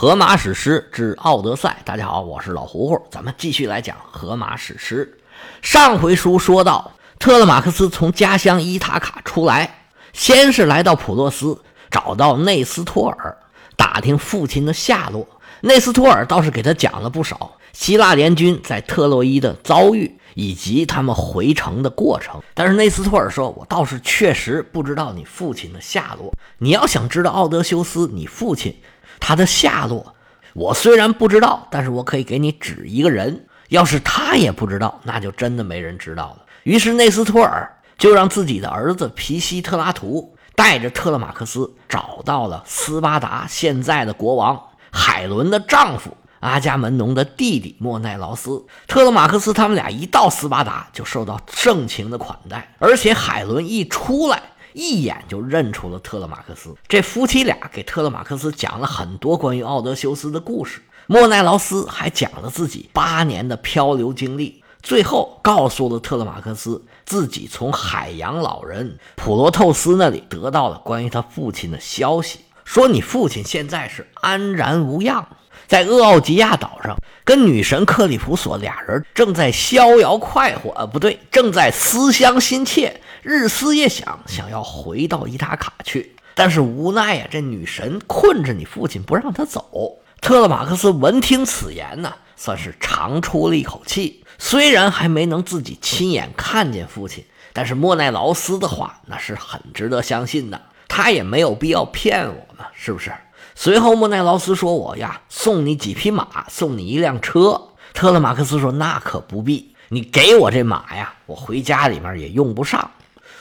荷马史诗之《奥德赛》，大家好，我是老胡胡，咱们继续来讲荷马史诗。上回书说到，特勒马克斯从家乡伊塔卡出来，先是来到普洛斯，找到内斯托尔，打听父亲的下落。内斯托尔倒是给他讲了不少希腊联军在特洛伊的遭遇，以及他们回城的过程。但是内斯托尔说：“我倒是确实不知道你父亲的下落。你要想知道奥德修斯，你父亲。”他的下落，我虽然不知道，但是我可以给你指一个人。要是他也不知道，那就真的没人知道了。于是内斯托尔就让自己的儿子皮西特拉图带着特勒马克斯找到了斯巴达现在的国王海伦的丈夫阿伽门农的弟弟莫奈劳斯。特勒马克斯他们俩一到斯巴达就受到盛情的款待，而且海伦一出来。一眼就认出了特勒马克斯，这夫妻俩给特勒马克斯讲了很多关于奥德修斯的故事。莫奈劳斯还讲了自己八年的漂流经历，最后告诉了特勒马克斯自己从海洋老人普罗透斯那里得到了关于他父亲的消息，说你父亲现在是安然无恙，在厄奥吉亚岛上跟女神克里普索俩人正在逍遥快活，呃，不对，正在思乡心切。日思夜想，想要回到伊塔卡去，但是无奈呀，这女神困着你父亲不让他走。特勒马克斯闻听此言呢，算是长出了一口气。虽然还没能自己亲眼看见父亲，但是莫奈劳斯的话那是很值得相信的，他也没有必要骗我们，是不是？随后莫奈劳斯说：“我呀，送你几匹马，送你一辆车。”特勒马克斯说：“那可不必，你给我这马呀，我回家里面也用不上。”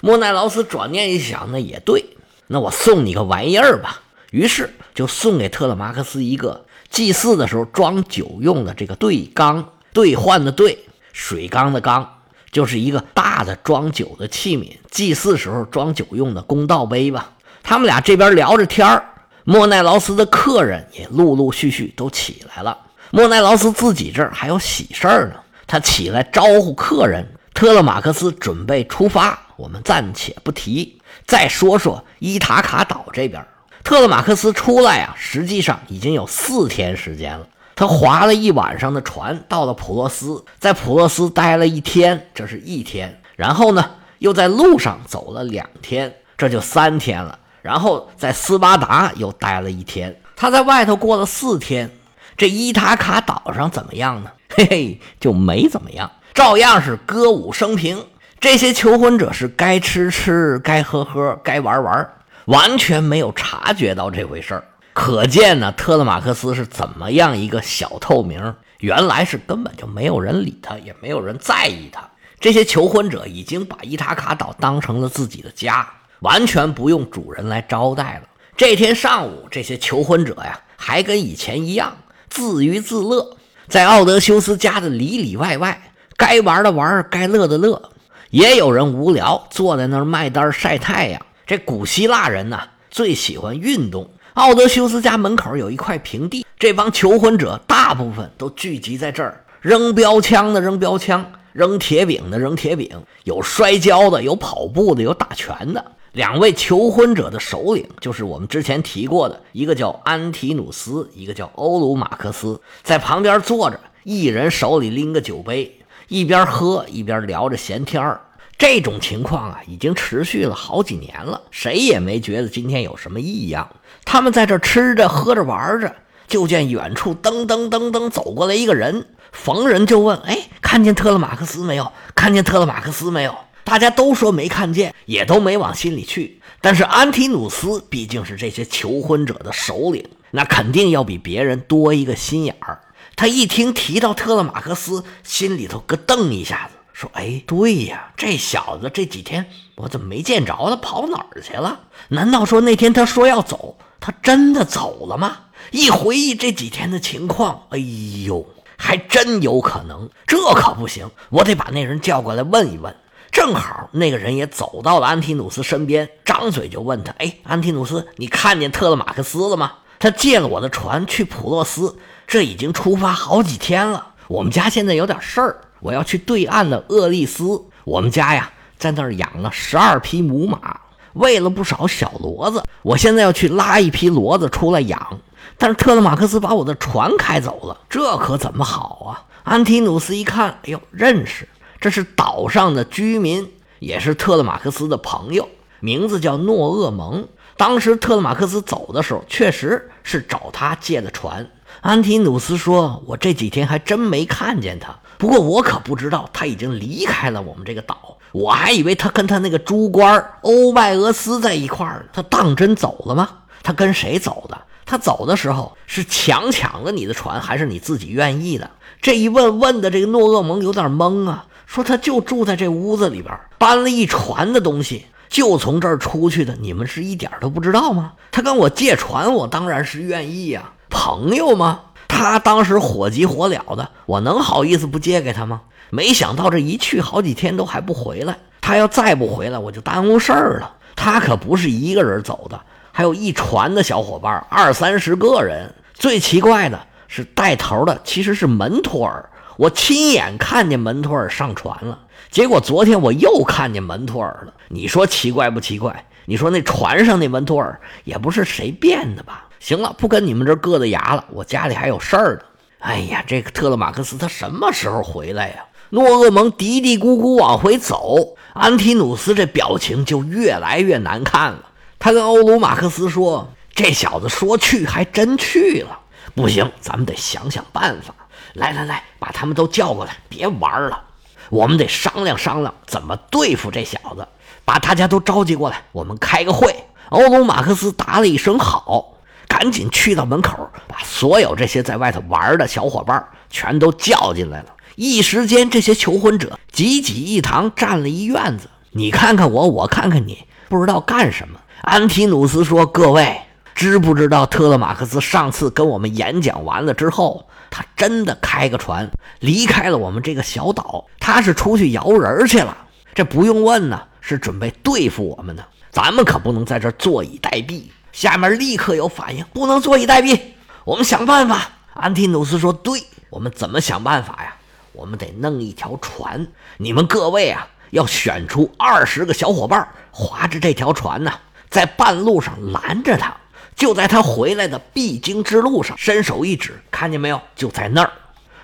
莫奈劳斯转念一想，那也对，那我送你个玩意儿吧。于是就送给特勒马克斯一个祭祀的时候装酒用的这个对缸，兑换的兑，水缸的缸，就是一个大的装酒的器皿，祭祀时候装酒用的公道杯吧。他们俩这边聊着天儿，莫奈劳斯的客人也陆陆续续都起来了。莫奈劳斯自己这儿还有喜事儿呢，他起来招呼客人。特勒马克斯准备出发。我们暂且不提，再说说伊塔卡岛这边。特勒马克斯出来啊，实际上已经有四天时间了。他划了一晚上的船，到了普洛斯，在普洛斯待了一天，这是一天。然后呢，又在路上走了两天，这就三天了。然后在斯巴达又待了一天。他在外头过了四天，这伊塔卡岛上怎么样呢？嘿嘿，就没怎么样，照样是歌舞升平。这些求婚者是该吃吃，该喝喝，该玩玩，完全没有察觉到这回事儿。可见呢，特勒马克斯是怎么样一个小透明？原来是根本就没有人理他，也没有人在意他。这些求婚者已经把伊塔卡岛当成了自己的家，完全不用主人来招待了。这天上午，这些求婚者呀，还跟以前一样自娱自乐，在奥德修斯家的里里外外，该玩的玩，该乐的乐。也有人无聊，坐在那儿卖单晒太阳。这古希腊人呢，最喜欢运动。奥德修斯家门口有一块平地，这帮求婚者大部分都聚集在这儿，扔标枪的扔标枪，扔铁饼的扔铁饼，有摔跤的，有跑步的，有打拳的。两位求婚者的首领就是我们之前提过的，一个叫安提努斯，一个叫欧鲁马克斯，在旁边坐着，一人手里拎个酒杯。一边喝一边聊着闲天儿，这种情况啊，已经持续了好几年了。谁也没觉得今天有什么异样。他们在这吃着喝着玩着，就见远处噔噔噔噔走过来一个人，逢人就问：“哎，看见特勒马克斯没有？看见特勒马克斯没有？”大家都说没看见，也都没往心里去。但是安提努斯毕竟是这些求婚者的首领，那肯定要比别人多一个心眼儿。他一听提到特勒马克斯，心里头咯噔一下子，说：“哎，对呀，这小子这几天我怎么没见着他？跑哪儿去了？难道说那天他说要走，他真的走了吗？”一回忆这几天的情况，哎呦，还真有可能。这可不行，我得把那人叫过来问一问。正好那个人也走到了安提努斯身边，张嘴就问他：“哎，安提努斯，你看见特勒马克斯了吗？他借了我的船去普洛斯。”这已经出发好几天了。我们家现在有点事儿，我要去对岸的厄利斯。我们家呀，在那儿养了十二匹母马，喂了不少小骡子。我现在要去拉一匹骡子出来养。但是特勒马克斯把我的船开走了，这可怎么好啊？安提努斯一看，哎呦，认识，这是岛上的居民，也是特勒马克斯的朋友，名字叫诺厄蒙。当时特勒马克斯走的时候，确实是找他借的船。安提努斯说：“我这几天还真没看见他，不过我可不知道他已经离开了我们这个岛。我还以为他跟他那个猪官欧迈俄斯在一块儿呢。他当真走了吗？他跟谁走的？他走的时候是强抢了你的船，还是你自己愿意的？”这一问问的，这个诺厄蒙有点懵啊，说他就住在这屋子里边，搬了一船的东西，就从这儿出去的。你们是一点都不知道吗？他跟我借船，我当然是愿意呀。朋友吗？他当时火急火燎的，我能好意思不借给他吗？没想到这一去好几天都还不回来。他要再不回来，我就耽误事儿了。他可不是一个人走的，还有一船的小伙伴，二三十个人。最奇怪的是，带头的其实是门托尔。我亲眼看见门托尔上船了，结果昨天我又看见门托尔了。你说奇怪不奇怪？你说那船上那门托尔也不是谁变的吧？行了，不跟你们这硌得牙了，我家里还有事儿呢。哎呀，这个特勒马克思他什么时候回来呀？诺厄蒙嘀嘀咕咕往回走，安提努斯这表情就越来越难看了。他跟欧鲁马克思说：“这小子说去还真去了，不行，咱们得想想办法。来来来，把他们都叫过来，别玩了，我们得商量商量怎么对付这小子。把大家都召集过来，我们开个会。”欧龙马克思答了一声好。赶紧去到门口，把所有这些在外头玩的小伙伴全都叫进来了。一时间，这些求婚者挤挤一堂，站了一院子。你看看我，我看看你，不知道干什么。安提努斯说：“各位，知不知道特勒马克斯上次跟我们演讲完了之后，他真的开个船离开了我们这个小岛？他是出去摇人去了。这不用问呢，是准备对付我们呢。咱们可不能在这坐以待毙。”下面立刻有反应，不能坐以待毙，我们想办法。安提努斯说：“对，我们怎么想办法呀？我们得弄一条船，你们各位啊，要选出二十个小伙伴，划着这条船呢，在半路上拦着他，就在他回来的必经之路上，伸手一指，看见没有？就在那儿。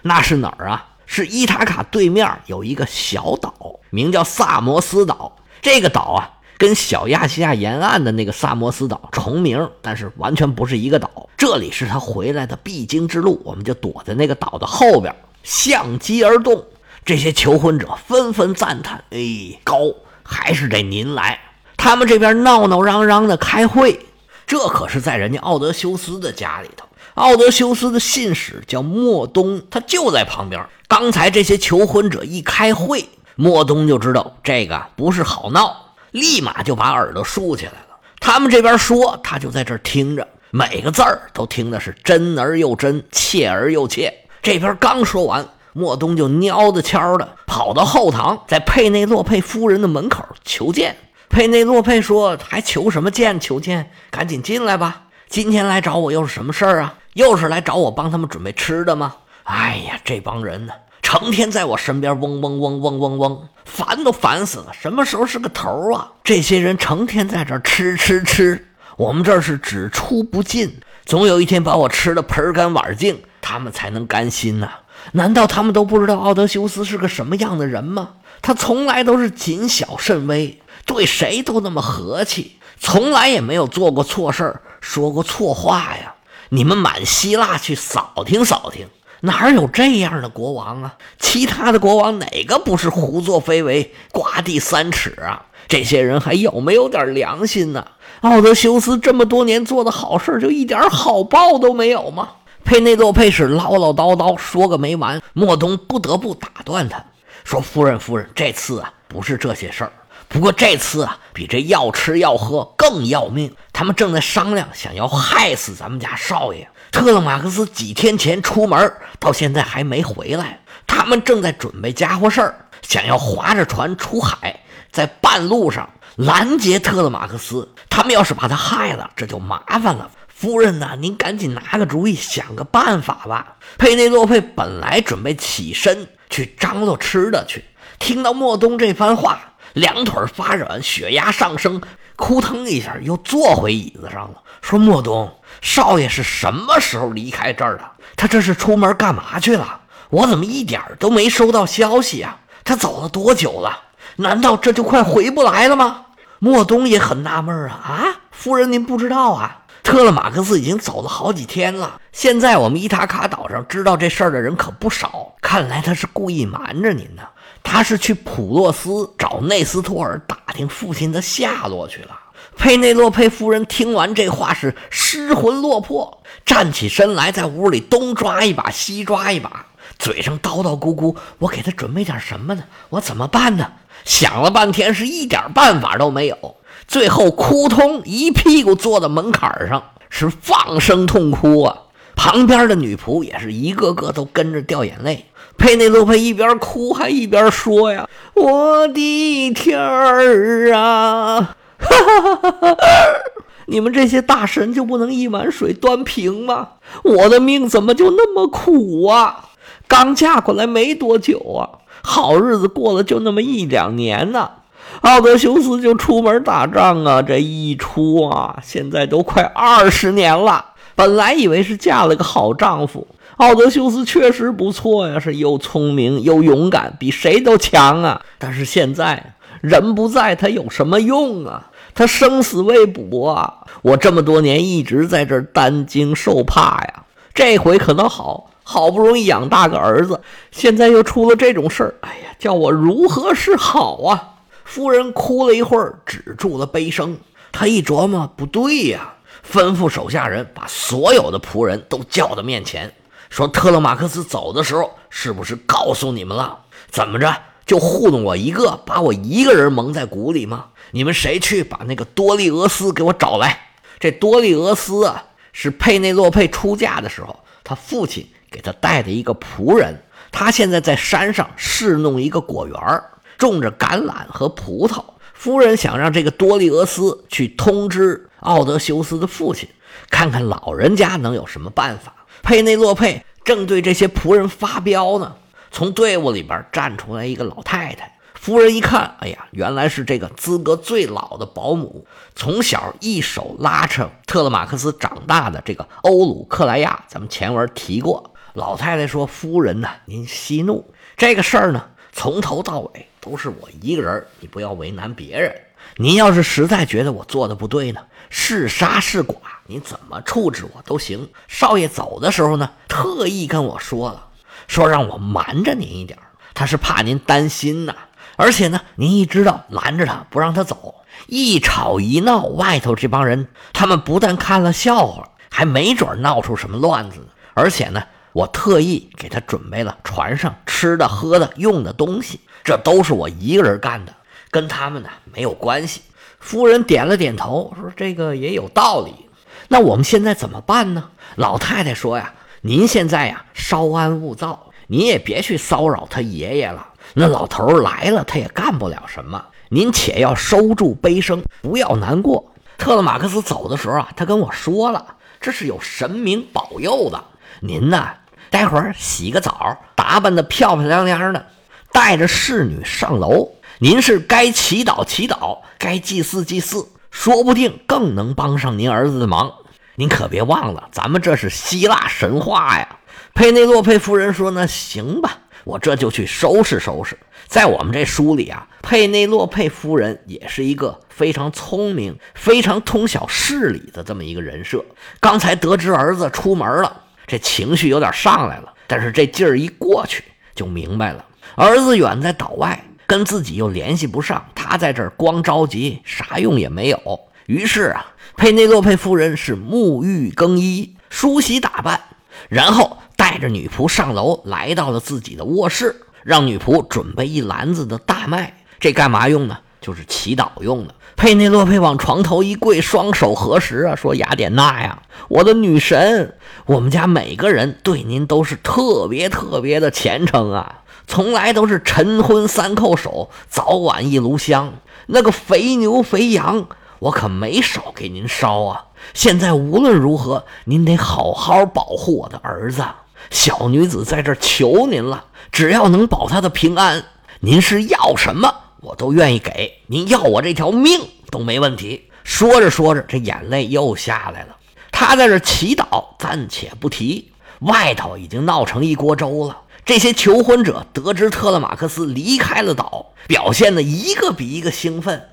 那是哪儿啊？是伊塔卡对面有一个小岛，名叫萨摩斯岛。这个岛啊。”跟小亚细亚沿岸的那个萨摩斯岛重名，但是完全不是一个岛。这里是他回来的必经之路，我们就躲在那个岛的后边，相机而动。这些求婚者纷纷赞叹：“哎，高，还是得您来。”他们这边闹闹嚷嚷的开会，这可是在人家奥德修斯的家里头。奥德修斯的信使叫莫东，他就在旁边。刚才这些求婚者一开会，莫东就知道这个不是好闹。立马就把耳朵竖起来了。他们这边说，他就在这儿听着，每个字儿都听的是真而又真，切而又切。这边刚说完，莫东就喵的悄的跑到后堂，在佩内洛佩夫人的门口求见。佩内洛佩说：“还求什么见？求见，赶紧进来吧。今天来找我又是什么事儿啊？又是来找我帮他们准备吃的吗？哎呀，这帮人呢！”成天在我身边嗡嗡嗡嗡嗡嗡，烦都烦死了。什么时候是个头啊？这些人成天在这吃吃吃，我们这是只出不进，总有一天把我吃的盆干碗净，他们才能甘心呐。难道他们都不知道奥德修斯是个什么样的人吗？他从来都是谨小慎微，对谁都那么和气，从来也没有做过错事儿，说过错话呀。你们满希腊去扫听扫听。哪有这样的国王啊？其他的国王哪个不是胡作非为、刮地三尺啊？这些人还有没有点良心呢？奥德修斯这么多年做的好事，就一点好报都没有吗？佩内洛佩是唠唠叨叨说个没完，莫东不得不打断他，说：“夫人，夫人，这次啊不是这些事儿，不过这次啊比这要吃要喝更要命，他们正在商量，想要害死咱们家少爷。”特勒马克斯几天前出门，到现在还没回来。他们正在准备家伙事儿，想要划着船出海，在半路上拦截特勒马克斯。他们要是把他害了，这就麻烦了。夫人呐，您赶紧拿个主意，想个办法吧。佩内洛佩本来准备起身去张罗吃的去，听到莫东这番话，两腿发软，血压上升，扑腾一下又坐回椅子上了，说：“莫东，少爷是什么时候离开这儿的？他这是出门干嘛去了？我怎么一点都没收到消息啊？他走了多久了？难道这就快回不来了吗？”莫东也很纳闷啊啊，夫人您不知道啊？特勒马克斯已经走了好几天了。现在我们伊塔卡岛上知道这事儿的人可不少。看来他是故意瞒着您呢。他是去普洛斯找内斯托尔打听父亲的下落去了。佩内洛佩夫人听完这话是失魂落魄，站起身来，在屋里东抓一把西抓一把，嘴上叨叨咕咕：“我给他准备点什么呢？我怎么办呢？”想了半天，是一点办法都没有。最后，扑通一屁股坐在门槛上，是放声痛哭啊！旁边的女仆也是一个个都跟着掉眼泪。佩内洛佩一边哭还一边说：“呀，我的天儿啊！你们这些大神就不能一碗水端平吗？我的命怎么就那么苦啊？刚嫁过来没多久啊，好日子过了就那么一两年呢。”奥德修斯就出门打仗啊，这一出啊，现在都快二十年了。本来以为是嫁了个好丈夫，奥德修斯确实不错呀，是又聪明又勇敢，比谁都强啊。但是现在人不在，他有什么用啊？他生死未卜啊！我这么多年一直在这担惊受怕呀，这回可能好，好不容易养大个儿子，现在又出了这种事儿，哎呀，叫我如何是好啊？夫人哭了一会儿，止住了悲声。她一琢磨，不对呀，吩咐手下人把所有的仆人都叫到面前，说：“特勒马克斯走的时候，是不是告诉你们了？怎么着，就糊弄我一个，把我一个人蒙在鼓里吗？你们谁去把那个多利俄斯给我找来？这多利俄斯啊，是佩内洛佩出嫁的时候，他父亲给他带的一个仆人。他现在在山上侍弄一个果园。”种着橄榄和葡萄，夫人想让这个多利俄斯去通知奥德修斯的父亲，看看老人家能有什么办法。佩内洛佩正对这些仆人发飙呢，从队伍里边站出来一个老太太。夫人一看，哎呀，原来是这个资格最老的保姆，从小一手拉扯特勒马克斯长大的这个欧鲁克莱亚。咱们前文提过，老太太说：“夫人呐，您息怒，这个事儿呢，从头到尾。”都是我一个人，你不要为难别人。您要是实在觉得我做的不对呢，是杀是剐，你怎么处置我都行。少爷走的时候呢，特意跟我说了，说让我瞒着您一点，他是怕您担心呐。而且呢，您一知道拦着他不让他走，一吵一闹，外头这帮人他们不但看了笑话，还没准闹出什么乱子呢。而且呢。我特意给他准备了船上吃的、喝的、用的东西，这都是我一个人干的，跟他们呢没有关系。夫人点了点头，说：“这个也有道理。那我们现在怎么办呢？”老太太说：“呀，您现在呀稍安勿躁，您也别去骚扰他爷爷了。那老头来了，他也干不了什么。您且要收住悲声，不要难过。特勒马克斯走的时候啊，他跟我说了，这是有神明保佑的。您呢？”待会儿洗个澡，打扮的漂漂亮亮的，带着侍女上楼。您是该祈祷祈祷，该祭祀祭祀，说不定更能帮上您儿子的忙。您可别忘了，咱们这是希腊神话呀。佩内洛佩夫人说：“那行吧，我这就去收拾收拾。”在我们这书里啊，佩内洛佩夫人也是一个非常聪明、非常通晓事理的这么一个人设。刚才得知儿子出门了。这情绪有点上来了，但是这劲儿一过去，就明白了。儿子远在岛外，跟自己又联系不上，他在这儿光着急，啥用也没有。于是啊，佩内洛佩夫人是沐浴更衣、梳洗打扮，然后带着女仆上楼，来到了自己的卧室，让女仆准备一篮子的大麦。这干嘛用呢？就是祈祷用的。佩内洛佩往床头一跪，双手合十啊，说：“雅典娜呀，我的女神，我们家每个人对您都是特别特别的虔诚啊，从来都是晨昏三叩首，早晚一炉香。那个肥牛肥羊，我可没少给您烧啊。现在无论如何，您得好好保护我的儿子。小女子在这求您了，只要能保他的平安，您是要什么？”我都愿意给您要我这条命都没问题。说着说着，这眼泪又下来了。他在这祈祷，暂且不提。外头已经闹成一锅粥了。这些求婚者得知特勒马克斯离开了岛，表现的一个比一个兴奋，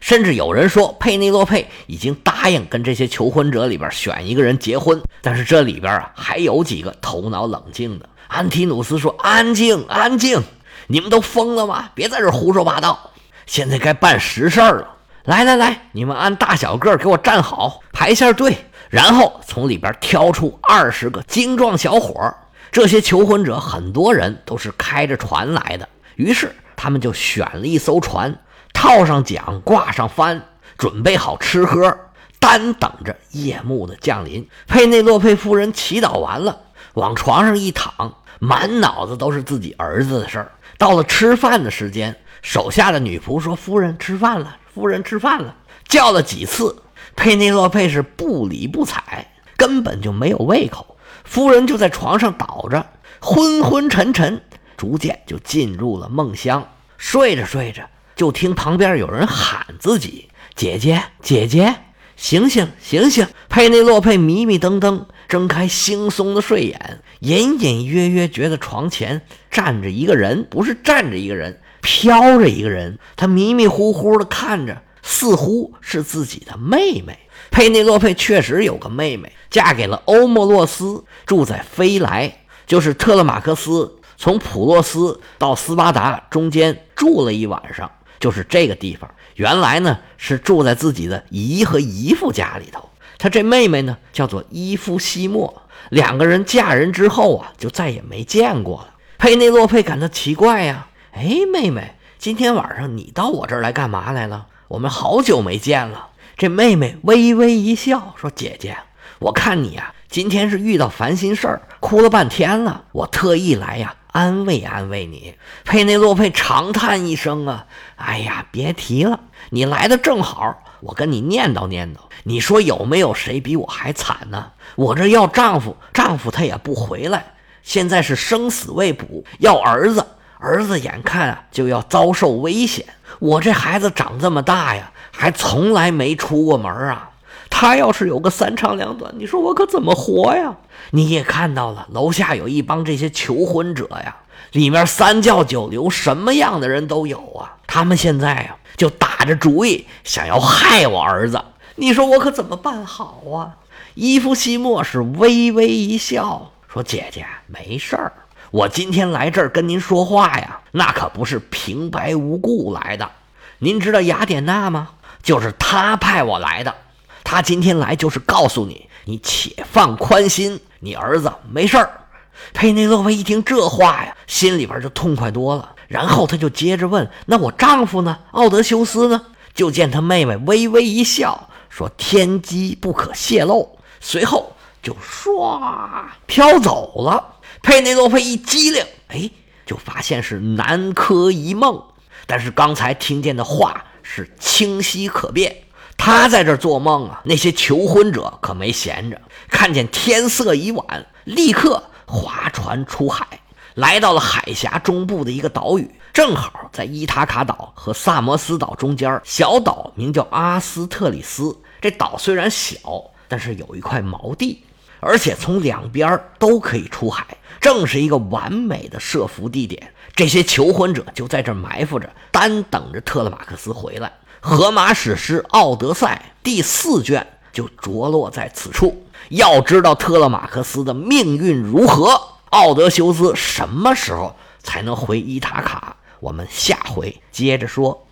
甚至有人说佩内洛佩已经答应跟这些求婚者里边选一个人结婚。但是这里边啊，还有几个头脑冷静的。安提努斯说：“安静，安静，你们都疯了吗？别在这胡说八道。现在该办实事了。来来来，你们按大小个给我站好，排下队。”然后从里边挑出二十个精壮小伙这些求婚者很多人都是开着船来的，于是他们就选了一艘船，套上桨，挂上帆，准备好吃喝，单等着夜幕的降临。佩内洛佩夫人祈祷完了，往床上一躺，满脑子都是自己儿子的事儿。到了吃饭的时间，手下的女仆说：“夫人吃饭了，夫人吃饭了。”叫了几次。佩内洛佩是不理不睬，根本就没有胃口。夫人就在床上倒着，昏昏沉沉，逐渐就进入了梦乡。睡着睡着，就听旁边有人喊自己：“姐姐，姐姐，醒醒，醒醒！”佩内洛佩迷迷瞪瞪，睁开惺忪的睡眼，隐隐约约觉得床前站着一个人，不是站着一个人，飘着一个人。他迷迷糊糊地看着。似乎是自己的妹妹佩内洛佩，确实有个妹妹，嫁给了欧莫洛斯，住在菲莱，就是特勒马克斯从普洛斯到斯巴达中间住了一晚上，就是这个地方。原来呢是住在自己的姨和姨父家里头。他这妹妹呢叫做伊夫西莫，两个人嫁人之后啊就再也没见过了。佩内洛佩感到奇怪呀，哎，妹妹，今天晚上你到我这儿来干嘛来了？我们好久没见了。这妹妹微微一笑，说：“姐姐，我看你呀，今天是遇到烦心事儿，哭了半天了。我特意来呀，安慰安慰你。”佩内洛佩长叹一声：“啊，哎呀，别提了，你来的正好，我跟你念叨念叨。你说有没有谁比我还惨呢？我这要丈夫，丈夫他也不回来，现在是生死未卜，要儿子。”儿子眼看啊就要遭受危险，我这孩子长这么大呀，还从来没出过门啊。他要是有个三长两短，你说我可怎么活呀？你也看到了，楼下有一帮这些求婚者呀，里面三教九流，什么样的人都有啊。他们现在啊就打着主意想要害我儿子，你说我可怎么办好啊？伊夫西莫是微微一笑，说：“姐姐没事儿。”我今天来这儿跟您说话呀，那可不是平白无故来的。您知道雅典娜吗？就是他派我来的。他今天来就是告诉你，你且放宽心，你儿子没事儿。佩内洛佩一听这话呀，心里边就痛快多了。然后他就接着问：“那我丈夫呢？奥德修斯呢？”就见他妹妹微微一笑，说：“天机不可泄露。”随后就唰飘走了。佩内洛佩一机灵，哎，就发现是南柯一梦。但是刚才听见的话是清晰可辨。他在这做梦啊，那些求婚者可没闲着，看见天色已晚，立刻划船出海，来到了海峡中部的一个岛屿，正好在伊塔卡岛和萨摩斯岛中间。小岛名叫阿斯特里斯。这岛虽然小，但是有一块锚地。而且从两边都可以出海，正是一个完美的设伏地点。这些求婚者就在这埋伏着，单等着特勒马克斯回来。荷马史诗《奥德赛》第四卷就着落在此处。要知道特勒马克思的命运如何，奥德修斯什么时候才能回伊塔卡？我们下回接着说。